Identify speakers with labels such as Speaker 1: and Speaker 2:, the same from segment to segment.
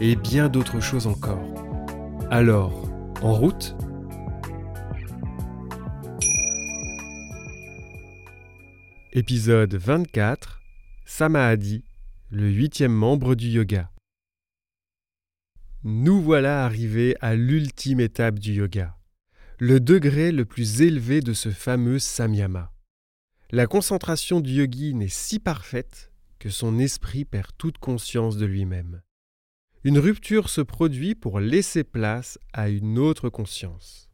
Speaker 1: et bien d'autres choses encore. Alors, en route? Épisode 24 Samadhi, le huitième membre du yoga. Nous voilà arrivés à l'ultime étape du yoga, le degré le plus élevé de ce fameux samyama. La concentration du yogi n'est si parfaite que son esprit perd toute conscience de lui-même. Une rupture se produit pour laisser place à une autre conscience,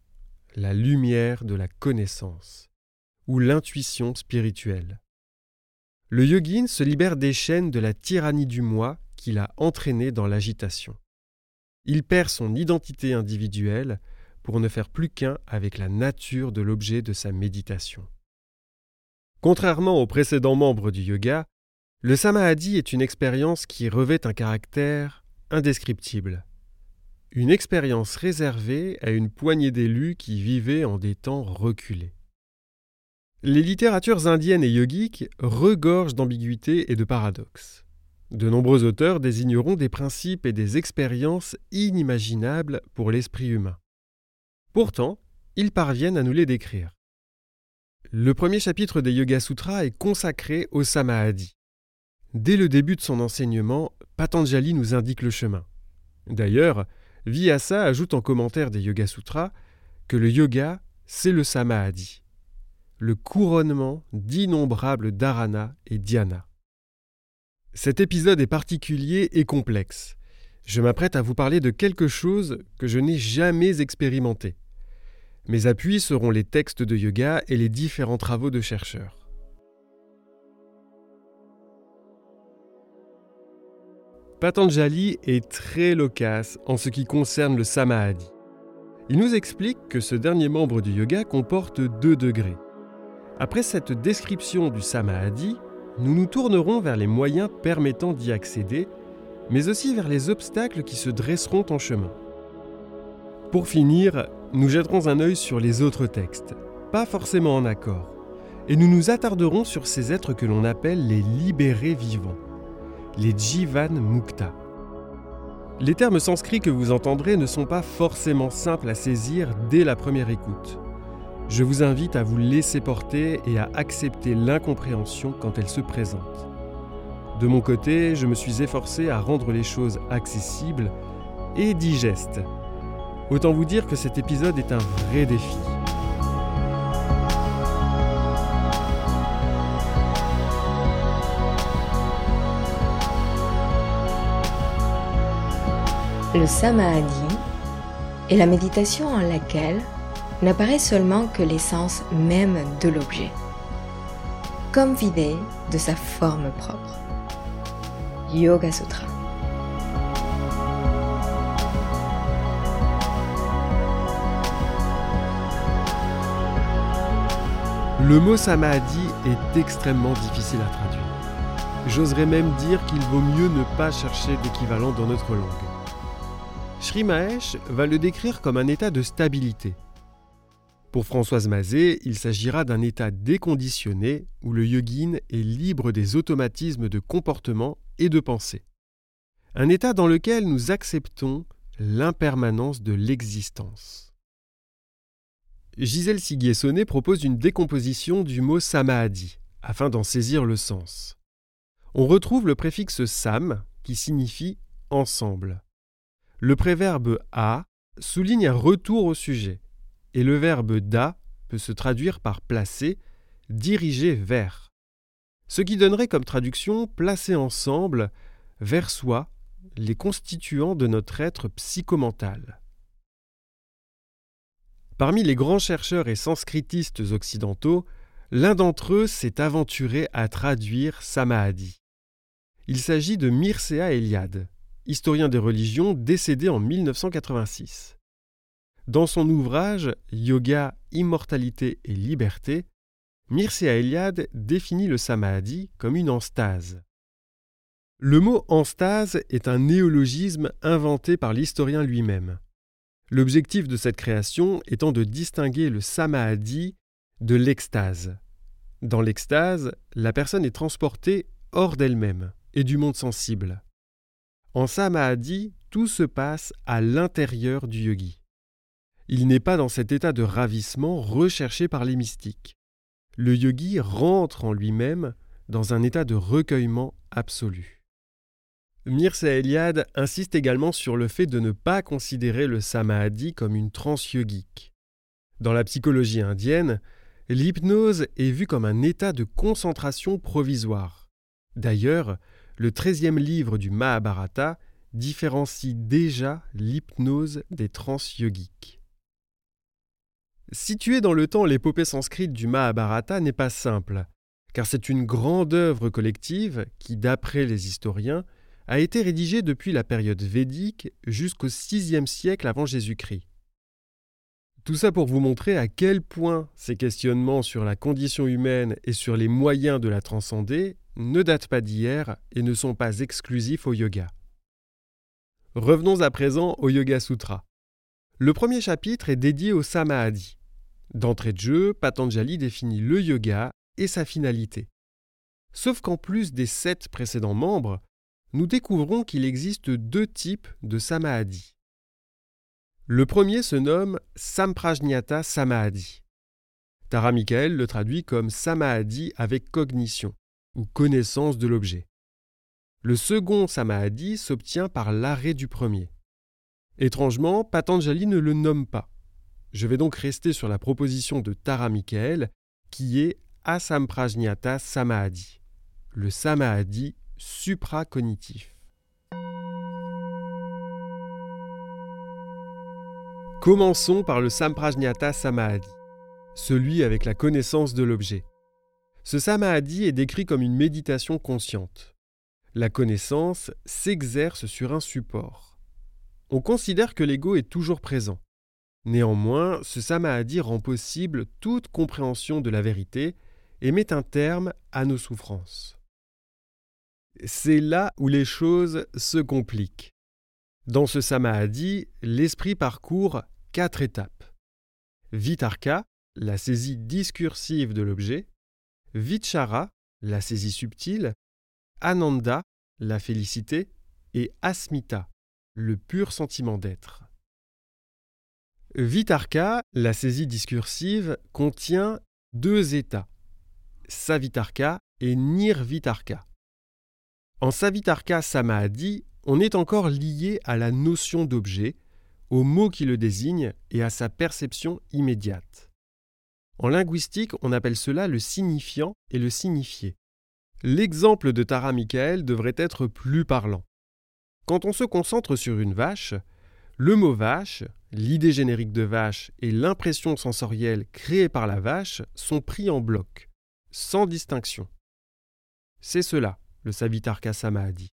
Speaker 1: la lumière de la connaissance ou l'intuition spirituelle. Le yogin se libère des chaînes de la tyrannie du moi qui l'a entraîné dans l'agitation. Il perd son identité individuelle pour ne faire plus qu'un avec la nature de l'objet de sa méditation. Contrairement aux précédents membres du yoga, le samadhi est une expérience qui revêt un caractère indescriptible. Une expérience réservée à une poignée d'élus qui vivaient en des temps reculés. Les littératures indiennes et yogiques regorgent d'ambiguïtés et de paradoxes. De nombreux auteurs désigneront des principes et des expériences inimaginables pour l'esprit humain. Pourtant, ils parviennent à nous les décrire. Le premier chapitre des Yoga Sutras est consacré au Samadhi. Dès le début de son enseignement, Patanjali nous indique le chemin. D'ailleurs, Vyasa ajoute en commentaire des Yoga Sutras que le yoga, c'est le Samadhi le couronnement d'innombrables dharana et dhyana. Cet épisode est particulier et complexe. Je m'apprête à vous parler de quelque chose que je n'ai jamais expérimenté. Mes appuis seront les textes de yoga et les différents travaux de chercheurs. Patanjali est très loquace en ce qui concerne le samadhi. Il nous explique que ce dernier membre du yoga comporte deux degrés. Après cette description du samadhi, nous nous tournerons vers les moyens permettant d'y accéder, mais aussi vers les obstacles qui se dresseront en chemin. Pour finir, nous jetterons un œil sur les autres textes, pas forcément en accord, et nous nous attarderons sur ces êtres que l'on appelle les libérés vivants, les Jivan Mukta. Les termes sanscrits que vous entendrez ne sont pas forcément simples à saisir dès la première écoute. Je vous invite à vous laisser porter et à accepter l'incompréhension quand elle se présente. De mon côté, je me suis efforcé à rendre les choses accessibles et digestes. Autant vous dire que cet épisode est un vrai défi.
Speaker 2: Le samadhi est la méditation en laquelle n'apparaît seulement que l'essence même de l'objet, comme vidé de sa forme propre. Yoga Sutra.
Speaker 1: Le mot samadhi est extrêmement difficile à traduire. J'oserais même dire qu'il vaut mieux ne pas chercher d'équivalent dans notre langue. Sri Mahesh va le décrire comme un état de stabilité, pour Françoise Mazet, il s'agira d'un état déconditionné où le yogin est libre des automatismes de comportement et de pensée. Un état dans lequel nous acceptons l'impermanence de l'existence. Gisèle Siguier-Sonnet propose une décomposition du mot samadhi afin d'en saisir le sens. On retrouve le préfixe sam qui signifie ensemble. Le préverbe a souligne un retour au sujet et le verbe da peut se traduire par placer, diriger vers. Ce qui donnerait comme traduction placer ensemble, vers soi, les constituants de notre être psychomental. Parmi les grands chercheurs et sanskritistes occidentaux, l'un d'entre eux s'est aventuré à traduire Samadhi. Il s'agit de Mircea Eliade, historien des religions décédé en 1986. Dans son ouvrage Yoga, Immortalité et Liberté, Mircea Eliade définit le samadhi comme une enstase. Le mot enstase est un néologisme inventé par l'historien lui-même. L'objectif de cette création étant de distinguer le samadhi de l'extase. Dans l'extase, la personne est transportée hors d'elle-même et du monde sensible. En samadhi, tout se passe à l'intérieur du yogi. Il n'est pas dans cet état de ravissement recherché par les mystiques. Le yogi rentre en lui-même dans un état de recueillement absolu. Mircea Eliade insiste également sur le fait de ne pas considérer le samadhi comme une transe yogique. Dans la psychologie indienne, l'hypnose est vue comme un état de concentration provisoire. D'ailleurs, le treizième livre du Mahabharata différencie déjà l'hypnose des trans yogiques. Situer dans le temps l'épopée sanscrite du Mahabharata n'est pas simple, car c'est une grande œuvre collective qui, d'après les historiens, a été rédigée depuis la période védique jusqu'au VIe siècle avant Jésus-Christ. Tout ça pour vous montrer à quel point ces questionnements sur la condition humaine et sur les moyens de la transcender ne datent pas d'hier et ne sont pas exclusifs au yoga. Revenons à présent au Yoga Sutra. Le premier chapitre est dédié au Samadhi. D'entrée de jeu, Patanjali définit le yoga et sa finalité. Sauf qu'en plus des sept précédents membres, nous découvrons qu'il existe deux types de Samadhi. Le premier se nomme Samprajñata Samadhi. Tara Michael le traduit comme Samadhi avec cognition ou connaissance de l'objet. Le second Samadhi s'obtient par l'arrêt du premier. Étrangement, Patanjali ne le nomme pas. Je vais donc rester sur la proposition de Tara Michael qui est Asamprajñata Samadhi, le Samadhi supracognitif. Commençons par le Samprajñata Samadhi, celui avec la connaissance de l'objet. Ce Samadhi est décrit comme une méditation consciente. La connaissance s'exerce sur un support. On considère que l'ego est toujours présent. Néanmoins, ce Samadhi rend possible toute compréhension de la vérité et met un terme à nos souffrances. C'est là où les choses se compliquent. Dans ce Samadhi, l'esprit parcourt quatre étapes. Vitarka, la saisie discursive de l'objet, Vichara, la saisie subtile, Ananda, la félicité, et Asmita, le pur sentiment d'être. Vitarka, la saisie discursive, contient deux états, Savitarka et Nirvitarka. En Savitarka Samadhi, on est encore lié à la notion d'objet, au mot qui le désigne et à sa perception immédiate. En linguistique, on appelle cela le signifiant et le signifié. L'exemple de Tara Michael devrait être plus parlant. Quand on se concentre sur une vache, le mot vache, l'idée générique de vache et l'impression sensorielle créée par la vache sont pris en bloc, sans distinction. C'est cela, le Savitarka Samadhi.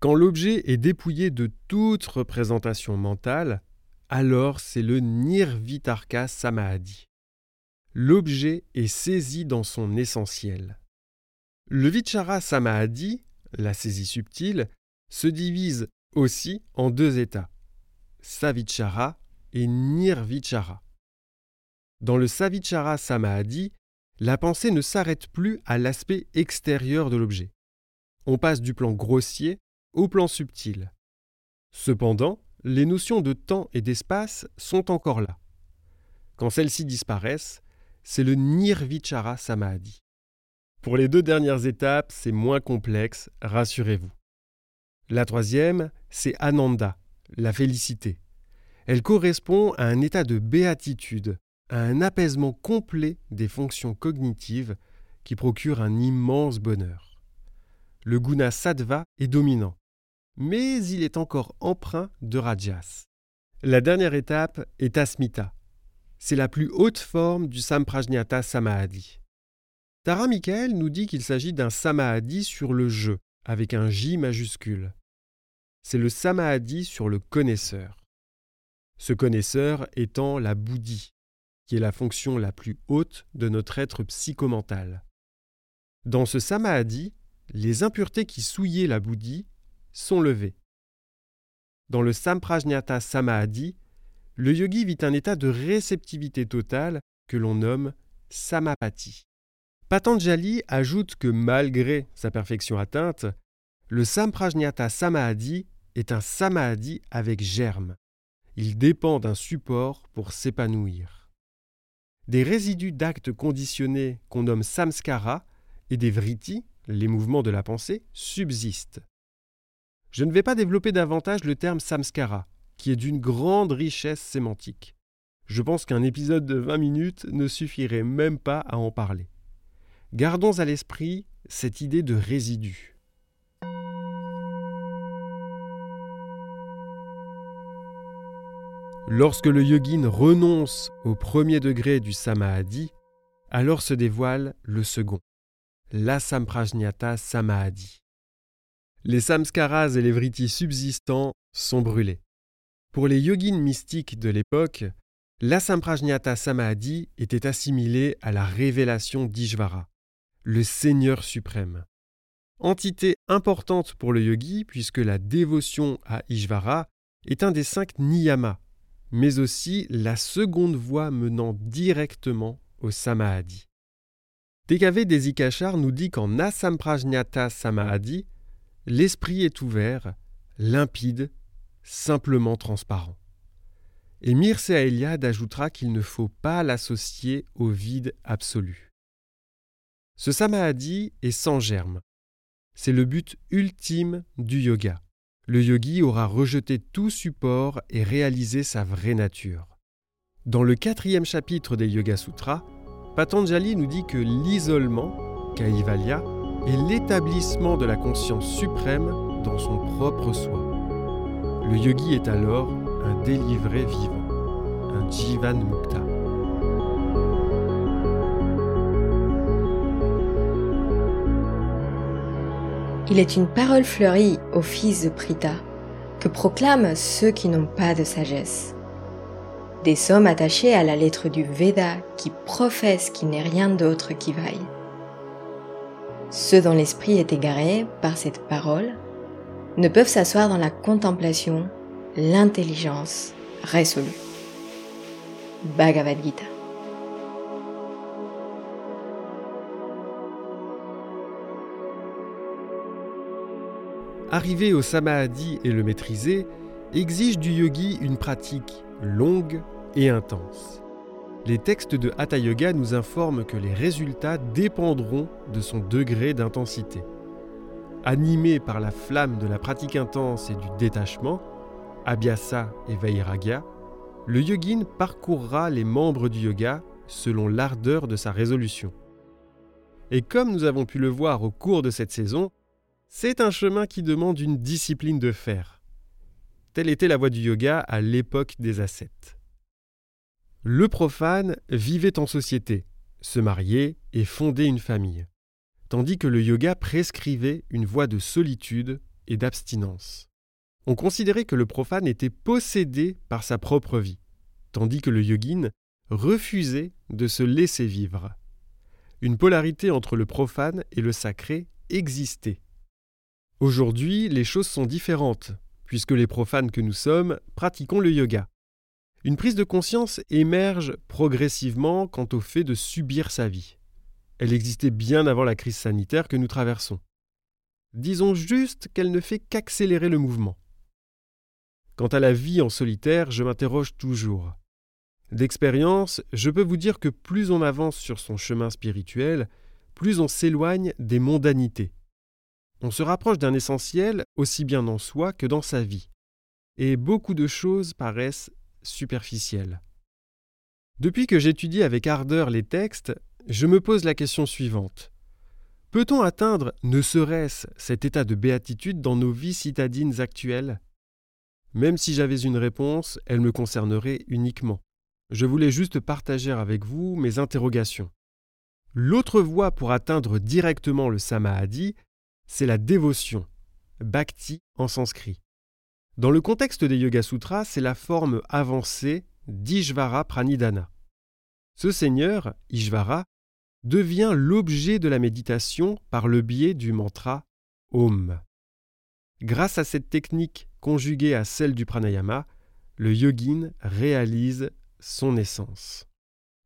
Speaker 1: Quand l'objet est dépouillé de toute représentation mentale, alors c'est le Nirvitarka Samadhi. L'objet est saisi dans son essentiel. Le Vichara Samadhi, la saisie subtile, se divise aussi en deux états, Savichara et Nirvichara. Dans le Savichara Samadhi, la pensée ne s'arrête plus à l'aspect extérieur de l'objet. On passe du plan grossier au plan subtil. Cependant, les notions de temps et d'espace sont encore là. Quand celles-ci disparaissent, c'est le Nirvichara Samadhi. Pour les deux dernières étapes, c'est moins complexe, rassurez-vous. La troisième, c'est Ananda, la félicité. Elle correspond à un état de béatitude, à un apaisement complet des fonctions cognitives qui procure un immense bonheur. Le guna sattva est dominant, mais il est encore empreint de rajas. La dernière étape est asmita. C'est la plus haute forme du samprajñata samadhi. Tara Michael nous dit qu'il s'agit d'un samadhi sur le jeu, avec un J majuscule. c'est le samadhi sur le connaisseur. Ce connaisseur étant la bouddhi, qui est la fonction la plus haute de notre être psychomental. Dans ce samadhi, les impuretés qui souillaient la bouddhi sont levées. Dans le samprajñata samadhi, le yogi vit un état de réceptivité totale que l'on nomme samapati. Patanjali ajoute que malgré sa perfection atteinte, le samprajñata samadhi est un samadhi avec germe. Il dépend d'un support pour s'épanouir. Des résidus d'actes conditionnés qu'on nomme samskara et des vritti, les mouvements de la pensée, subsistent. Je ne vais pas développer davantage le terme samskara, qui est d'une grande richesse sémantique. Je pense qu'un épisode de 20 minutes ne suffirait même pas à en parler. Gardons à l'esprit cette idée de résidu. Lorsque le yogin renonce au premier degré du samadhi, alors se dévoile le second, l'asamprajñata samadhi. Les samskaras et les vrittis subsistants sont brûlés. Pour les yogins mystiques de l'époque, l'asamprajñata samadhi était assimilé à la révélation d'Ishvara, le Seigneur suprême. Entité importante pour le yogi puisque la dévotion à Ishvara est un des cinq niyamas, mais aussi la seconde voie menant directement au samadhi. TKV Desikachar nous dit qu'en asamprajñata samadhi, l'esprit est ouvert, limpide, simplement transparent. Et Mircea Eliade ajoutera qu'il ne faut pas l'associer au vide absolu. Ce samadhi est sans germe. C'est le but ultime du yoga. Le yogi aura rejeté tout support et réalisé sa vraie nature. Dans le quatrième chapitre des Yoga Sutras, Patanjali nous dit que l'isolement, Kaivalya, est l'établissement de la conscience suprême dans son propre soi. Le yogi est alors un délivré vivant, un Jivan Mukta.
Speaker 2: Il est une parole fleurie au fils de Prita que proclament ceux qui n'ont pas de sagesse. Des sommes attachées à la lettre du Veda qui professent qu'il n'est rien d'autre qui vaille. Ceux dont l'esprit est égaré par cette parole ne peuvent s'asseoir dans la contemplation, l'intelligence résolue. Bhagavad Gita.
Speaker 1: Arriver au samadhi et le maîtriser exige du yogi une pratique longue et intense. Les textes de Hatha Yoga nous informent que les résultats dépendront de son degré d'intensité. Animé par la flamme de la pratique intense et du détachement, Abhyasa et Vairagya, le yogin parcourra les membres du yoga selon l'ardeur de sa résolution. Et comme nous avons pu le voir au cours de cette saison, c'est un chemin qui demande une discipline de fer. Telle était la voie du yoga à l'époque des ascètes. Le profane vivait en société, se mariait et fondait une famille, tandis que le yoga prescrivait une voie de solitude et d'abstinence. On considérait que le profane était possédé par sa propre vie, tandis que le yogin refusait de se laisser vivre. Une polarité entre le profane et le sacré existait. Aujourd'hui, les choses sont différentes, puisque les profanes que nous sommes pratiquons le yoga. Une prise de conscience émerge progressivement quant au fait de subir sa vie. Elle existait bien avant la crise sanitaire que nous traversons. Disons juste qu'elle ne fait qu'accélérer le mouvement. Quant à la vie en solitaire, je m'interroge toujours. D'expérience, je peux vous dire que plus on avance sur son chemin spirituel, plus on s'éloigne des mondanités on se rapproche d'un essentiel aussi bien dans soi que dans sa vie, et beaucoup de choses paraissent superficielles. Depuis que j'étudie avec ardeur les textes, je me pose la question suivante. Peut-on atteindre, ne serait-ce, cet état de béatitude dans nos vies citadines actuelles? Même si j'avais une réponse, elle me concernerait uniquement. Je voulais juste partager avec vous mes interrogations. L'autre voie pour atteindre directement le samadhi c'est la dévotion, bhakti en sanskrit. Dans le contexte des Yoga Sutras, c'est la forme avancée d'Ishvara Pranidhana. Ce seigneur, Ishvara, devient l'objet de la méditation par le biais du mantra Om. Grâce à cette technique conjuguée à celle du pranayama, le yogin réalise son essence.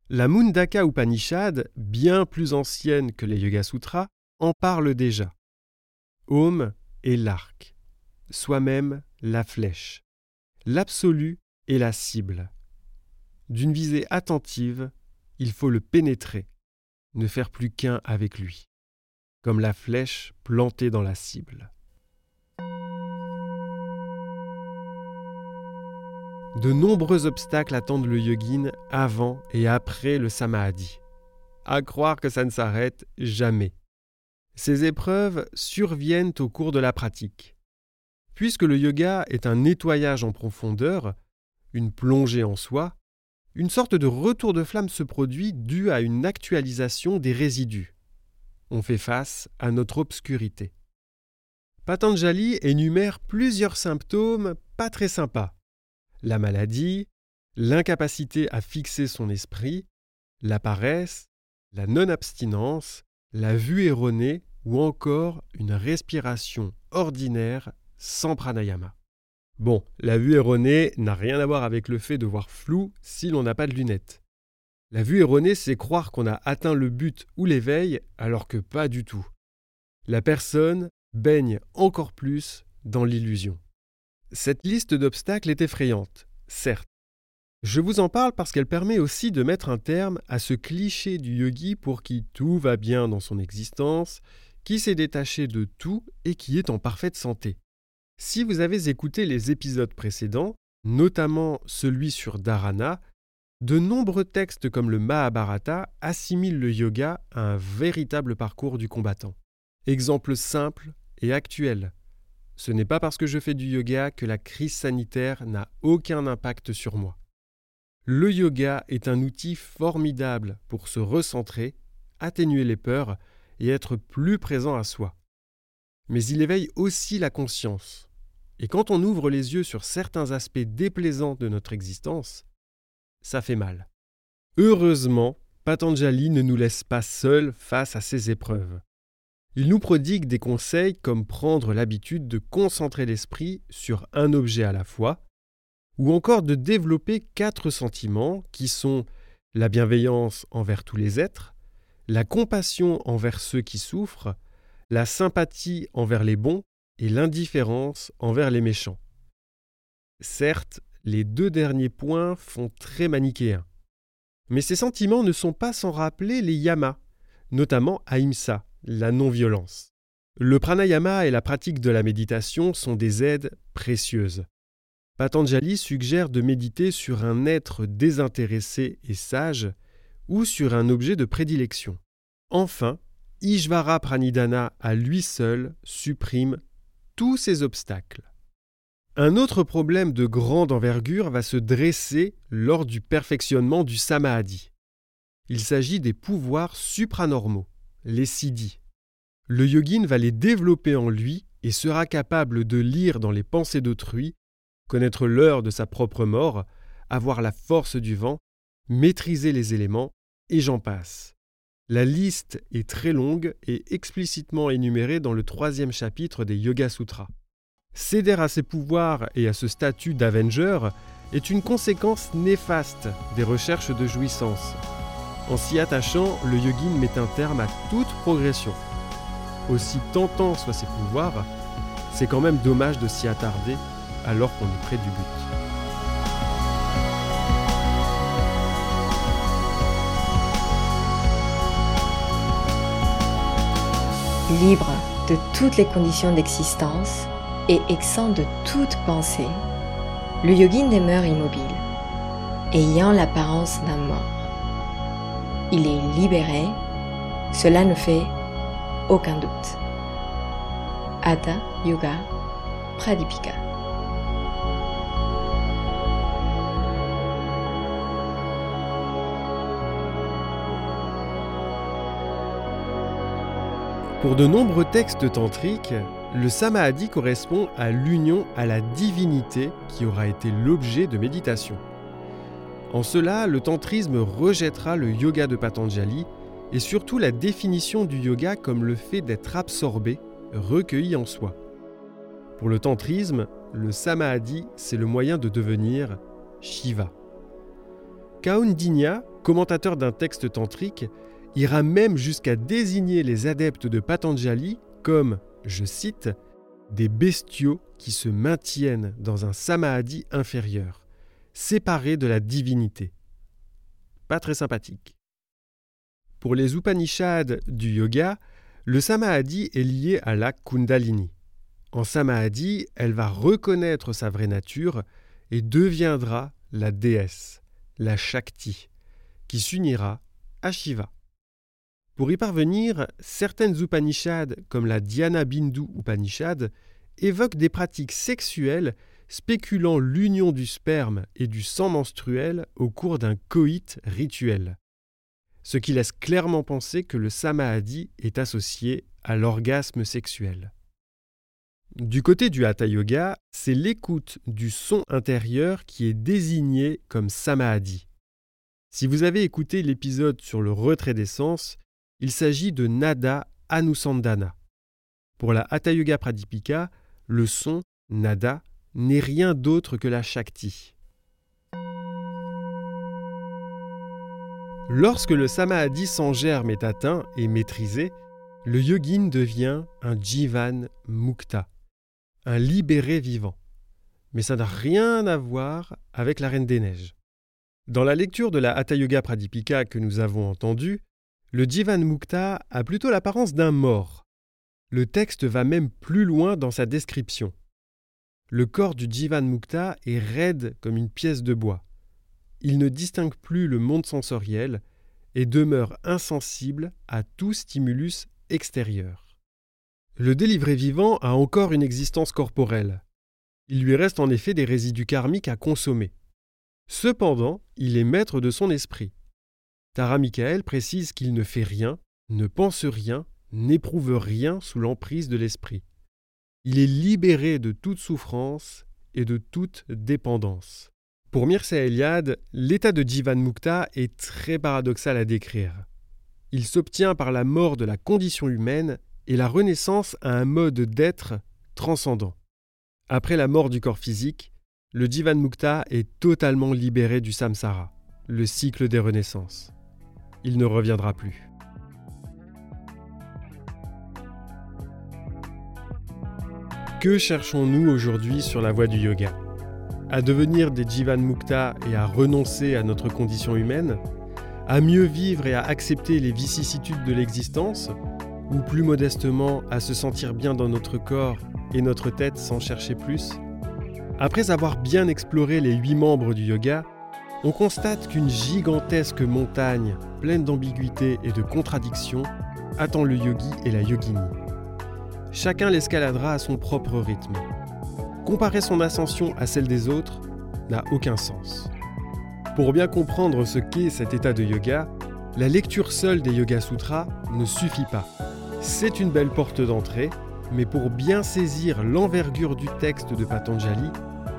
Speaker 1: La Mundaka Upanishad, bien plus ancienne que les Yoga Sutras, en parle déjà. Om est l'arc, soi-même la flèche. L'absolu est la cible. D'une visée attentive, il faut le pénétrer, ne faire plus qu'un avec lui, comme la flèche plantée dans la cible. De nombreux obstacles attendent le yogin avant et après le samadhi. À croire que ça ne s'arrête jamais. Ces épreuves surviennent au cours de la pratique. Puisque le yoga est un nettoyage en profondeur, une plongée en soi, une sorte de retour de flamme se produit dû à une actualisation des résidus. On fait face à notre obscurité. Patanjali énumère plusieurs symptômes pas très sympas la maladie, l'incapacité à fixer son esprit, la paresse, la non-abstinence, la vue erronée ou encore une respiration ordinaire sans pranayama. Bon, la vue erronée n'a rien à voir avec le fait de voir flou si l'on n'a pas de lunettes. La vue erronée, c'est croire qu'on a atteint le but ou l'éveil alors que pas du tout. La personne baigne encore plus dans l'illusion. Cette liste d'obstacles est effrayante, certes. Je vous en parle parce qu'elle permet aussi de mettre un terme à ce cliché du yogi pour qui tout va bien dans son existence, qui s'est détaché de tout et qui est en parfaite santé. Si vous avez écouté les épisodes précédents, notamment celui sur Dharana, de nombreux textes comme le Mahabharata assimilent le yoga à un véritable parcours du combattant. Exemple simple et actuel. Ce n'est pas parce que je fais du yoga que la crise sanitaire n'a aucun impact sur moi. Le yoga est un outil formidable pour se recentrer, atténuer les peurs et être plus présent à soi. Mais il éveille aussi la conscience. Et quand on ouvre les yeux sur certains aspects déplaisants de notre existence, ça fait mal. Heureusement, Patanjali ne nous laisse pas seuls face à ces épreuves. Il nous prodigue des conseils comme prendre l'habitude de concentrer l'esprit sur un objet à la fois, ou encore de développer quatre sentiments qui sont la bienveillance envers tous les êtres, la compassion envers ceux qui souffrent, la sympathie envers les bons et l'indifférence envers les méchants. Certes, les deux derniers points font très manichéens. Mais ces sentiments ne sont pas sans rappeler les yamas, notamment Ahimsa, la non-violence. Le pranayama et la pratique de la méditation sont des aides précieuses. Patanjali suggère de méditer sur un être désintéressé et sage ou sur un objet de prédilection. Enfin, Ishvara Pranidhana à lui seul supprime tous ces obstacles. Un autre problème de grande envergure va se dresser lors du perfectionnement du samadhi. Il s'agit des pouvoirs supranormaux les siddhis. Le yogin va les développer en lui et sera capable de lire dans les pensées d'autrui, connaître l'heure de sa propre mort, avoir la force du vent, maîtriser les éléments, et j'en passe. La liste est très longue et explicitement énumérée dans le troisième chapitre des Yoga Sutras. Céder à ses pouvoirs et à ce statut d'Avenger est une conséquence néfaste des recherches de jouissance. En s'y attachant, le yogin met un terme à toute progression. Aussi tentant soient ses pouvoirs, c'est quand même dommage de s'y attarder alors qu'on est près du but.
Speaker 2: Libre de toutes les conditions d'existence et exempt de toute pensée, le yogin demeure immobile, ayant l'apparence d'un mort il est libéré, cela ne fait aucun doute. Hatha Yoga Pradipika.
Speaker 1: Pour de nombreux textes tantriques, le samadhi correspond à l'union à la divinité qui aura été l'objet de méditation. En cela, le tantrisme rejettera le yoga de Patanjali et surtout la définition du yoga comme le fait d'être absorbé, recueilli en soi. Pour le tantrisme, le samadhi, c'est le moyen de devenir Shiva. Kaundinya, commentateur d'un texte tantrique, ira même jusqu'à désigner les adeptes de Patanjali comme, je cite, des bestiaux qui se maintiennent dans un samadhi inférieur, séparés de la divinité. Pas très sympathique. Pour les Upanishads du yoga, le samadhi est lié à la kundalini. En samadhi, elle va reconnaître sa vraie nature et deviendra la déesse, la Shakti, qui s'unira à Shiva. Pour y parvenir, certaines Upanishads, comme la Dhyana Bindu Upanishad, évoquent des pratiques sexuelles spéculant l'union du sperme et du sang menstruel au cours d'un coït rituel ce qui laisse clairement penser que le samadhi est associé à l'orgasme sexuel. Du côté du hatha yoga, c'est l'écoute du son intérieur qui est désigné comme samadhi. Si vous avez écouté l'épisode sur le retrait des sens, il s'agit de nada anusandana. Pour la hatha yoga pradipika, le son nada n'est rien d'autre que la shakti. Lorsque le samadhi sans germe est atteint et maîtrisé, le yogin devient un jivan mukta, un libéré vivant. Mais ça n'a rien à voir avec la Reine des Neiges. Dans la lecture de la Hatha Yoga Pradipika que nous avons entendue, le Jivan Mukta a plutôt l'apparence d'un mort. Le texte va même plus loin dans sa description. Le corps du Jivan Mukta est raide comme une pièce de bois il ne distingue plus le monde sensoriel et demeure insensible à tout stimulus extérieur. Le délivré vivant a encore une existence corporelle. Il lui reste en effet des résidus karmiques à consommer. Cependant, il est maître de son esprit. Tara Michael précise qu'il ne fait rien, ne pense rien, n'éprouve rien sous l'emprise de l'esprit. Il est libéré de toute souffrance et de toute dépendance. Pour Mircea Eliade, l'état de Jivan Mukta est très paradoxal à décrire. Il s'obtient par la mort de la condition humaine et la renaissance à un mode d'être transcendant. Après la mort du corps physique, le Jivan Mukta est totalement libéré du samsara, le cycle des renaissances. Il ne reviendra plus. Que cherchons-nous aujourd'hui sur la voie du yoga? À devenir des Jivan Mukta et à renoncer à notre condition humaine, à mieux vivre et à accepter les vicissitudes de l'existence, ou plus modestement à se sentir bien dans notre corps et notre tête sans chercher plus? Après avoir bien exploré les huit membres du yoga, on constate qu'une gigantesque montagne pleine d'ambiguïté et de contradictions attend le yogi et la yogini. Chacun l'escaladera à son propre rythme. Comparer son ascension à celle des autres n'a aucun sens. Pour bien comprendre ce qu'est cet état de yoga, la lecture seule des Yoga Sutras ne suffit pas. C'est une belle porte d'entrée, mais pour bien saisir l'envergure du texte de Patanjali,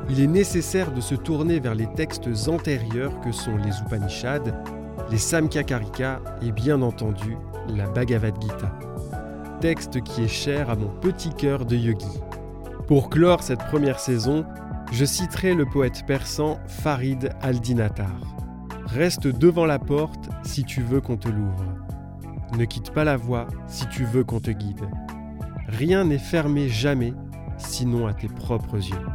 Speaker 1: il est nécessaire de se tourner vers les textes antérieurs que sont les Upanishads, les Samkhya-Karika et bien entendu la Bhagavad Gita. Texte qui est cher à mon petit cœur de yogi. Pour clore cette première saison, je citerai le poète persan Farid al-Dinatar. Reste devant la porte si tu veux qu'on te l'ouvre. Ne quitte pas la voie si tu veux qu'on te guide. Rien n'est fermé jamais, sinon à tes propres yeux.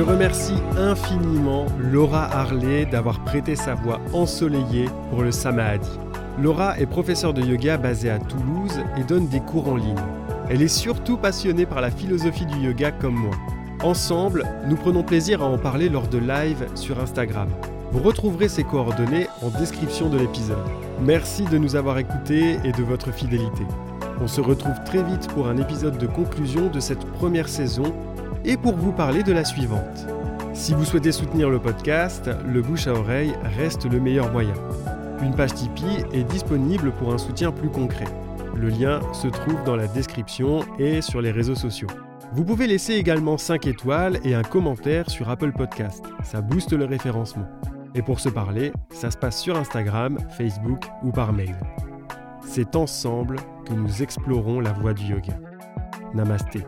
Speaker 1: Je remercie infiniment Laura Harley d'avoir prêté sa voix ensoleillée pour le Samadhi. Laura est professeure de yoga basée à Toulouse et donne des cours en ligne. Elle est surtout passionnée par la philosophie du yoga comme moi. Ensemble, nous prenons plaisir à en parler lors de live sur Instagram. Vous retrouverez ses coordonnées en description de l'épisode. Merci de nous avoir écoutés et de votre fidélité. On se retrouve très vite pour un épisode de conclusion de cette première saison et pour vous parler de la suivante. Si vous souhaitez soutenir le podcast, le bouche à oreille reste le meilleur moyen. Une page Tipeee est disponible pour un soutien plus concret. Le lien se trouve dans la description et sur les réseaux sociaux. Vous pouvez laisser également 5 étoiles et un commentaire sur Apple Podcast. Ça booste le référencement. Et pour se parler, ça se passe sur Instagram, Facebook ou par mail. C'est ensemble que nous explorons la voie du yoga. Namasté.